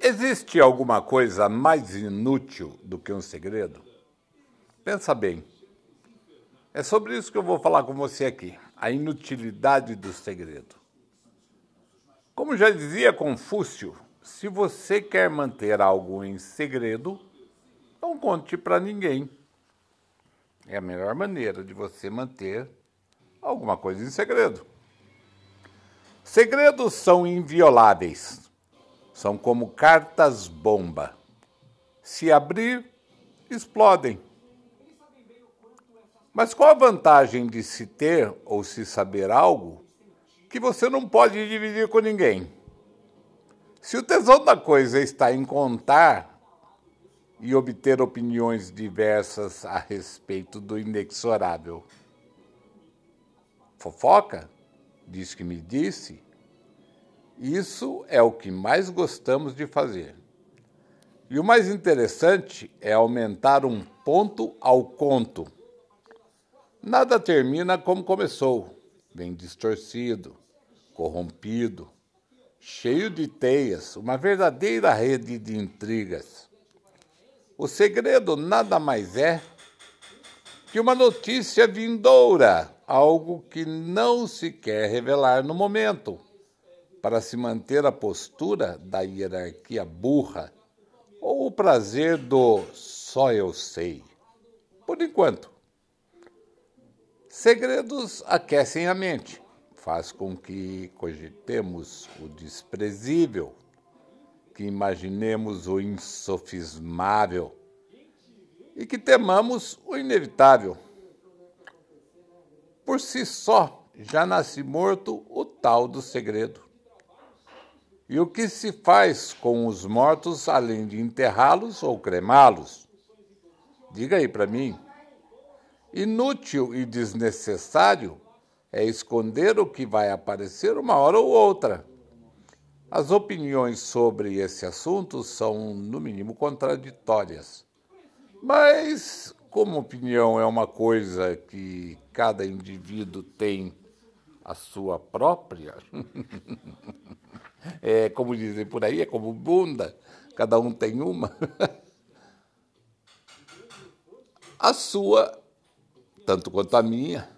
Existe alguma coisa mais inútil do que um segredo? Pensa bem. É sobre isso que eu vou falar com você aqui, a inutilidade do segredo. Como já dizia Confúcio, se você quer manter algo em segredo, não conte para ninguém. É a melhor maneira de você manter alguma coisa em segredo. Segredos são invioláveis são como cartas bomba. Se abrir, explodem. Mas qual a vantagem de se ter ou se saber algo que você não pode dividir com ninguém? Se o tesouro da coisa está em contar e obter opiniões diversas a respeito do inexorável. Fofoca? Diz que me disse isso é o que mais gostamos de fazer. E o mais interessante é aumentar um ponto ao conto. Nada termina como começou, bem distorcido, corrompido, cheio de teias, uma verdadeira rede de intrigas. O segredo nada mais é que uma notícia vindoura, algo que não se quer revelar no momento para se manter a postura da hierarquia burra ou o prazer do só eu sei. Por enquanto, segredos aquecem a mente, faz com que cogitemos o desprezível, que imaginemos o insofismável e que temamos o inevitável. Por si só, já nasce morto o tal do segredo. E o que se faz com os mortos além de enterrá-los ou cremá-los? Diga aí para mim. Inútil e desnecessário é esconder o que vai aparecer uma hora ou outra. As opiniões sobre esse assunto são, no mínimo, contraditórias. Mas, como opinião é uma coisa que cada indivíduo tem a sua própria, é, como dizem por aí, é como bunda, cada um tem uma. A sua, tanto quanto a minha,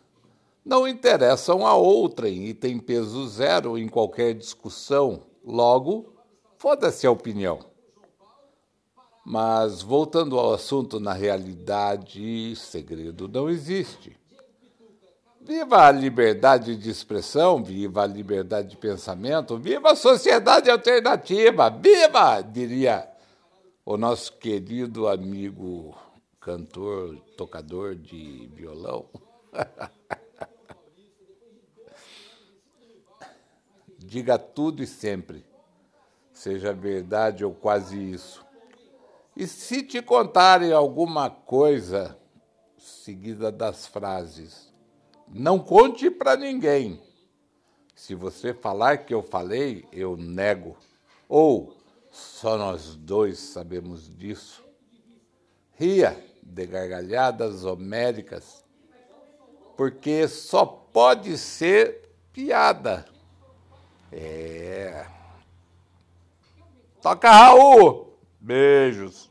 não interessam a outrem e tem peso zero em qualquer discussão. Logo, foda-se a opinião. Mas, voltando ao assunto, na realidade, segredo não existe. Viva a liberdade de expressão, viva a liberdade de pensamento, viva a sociedade alternativa, viva, diria o nosso querido amigo cantor, tocador de violão. Diga tudo e sempre, seja verdade ou quase isso. E se te contarem alguma coisa seguida das frases, não conte para ninguém. Se você falar que eu falei, eu nego. Ou só nós dois sabemos disso. Ria de gargalhadas homéricas, porque só pode ser piada. É. Toca Raul! Beijos.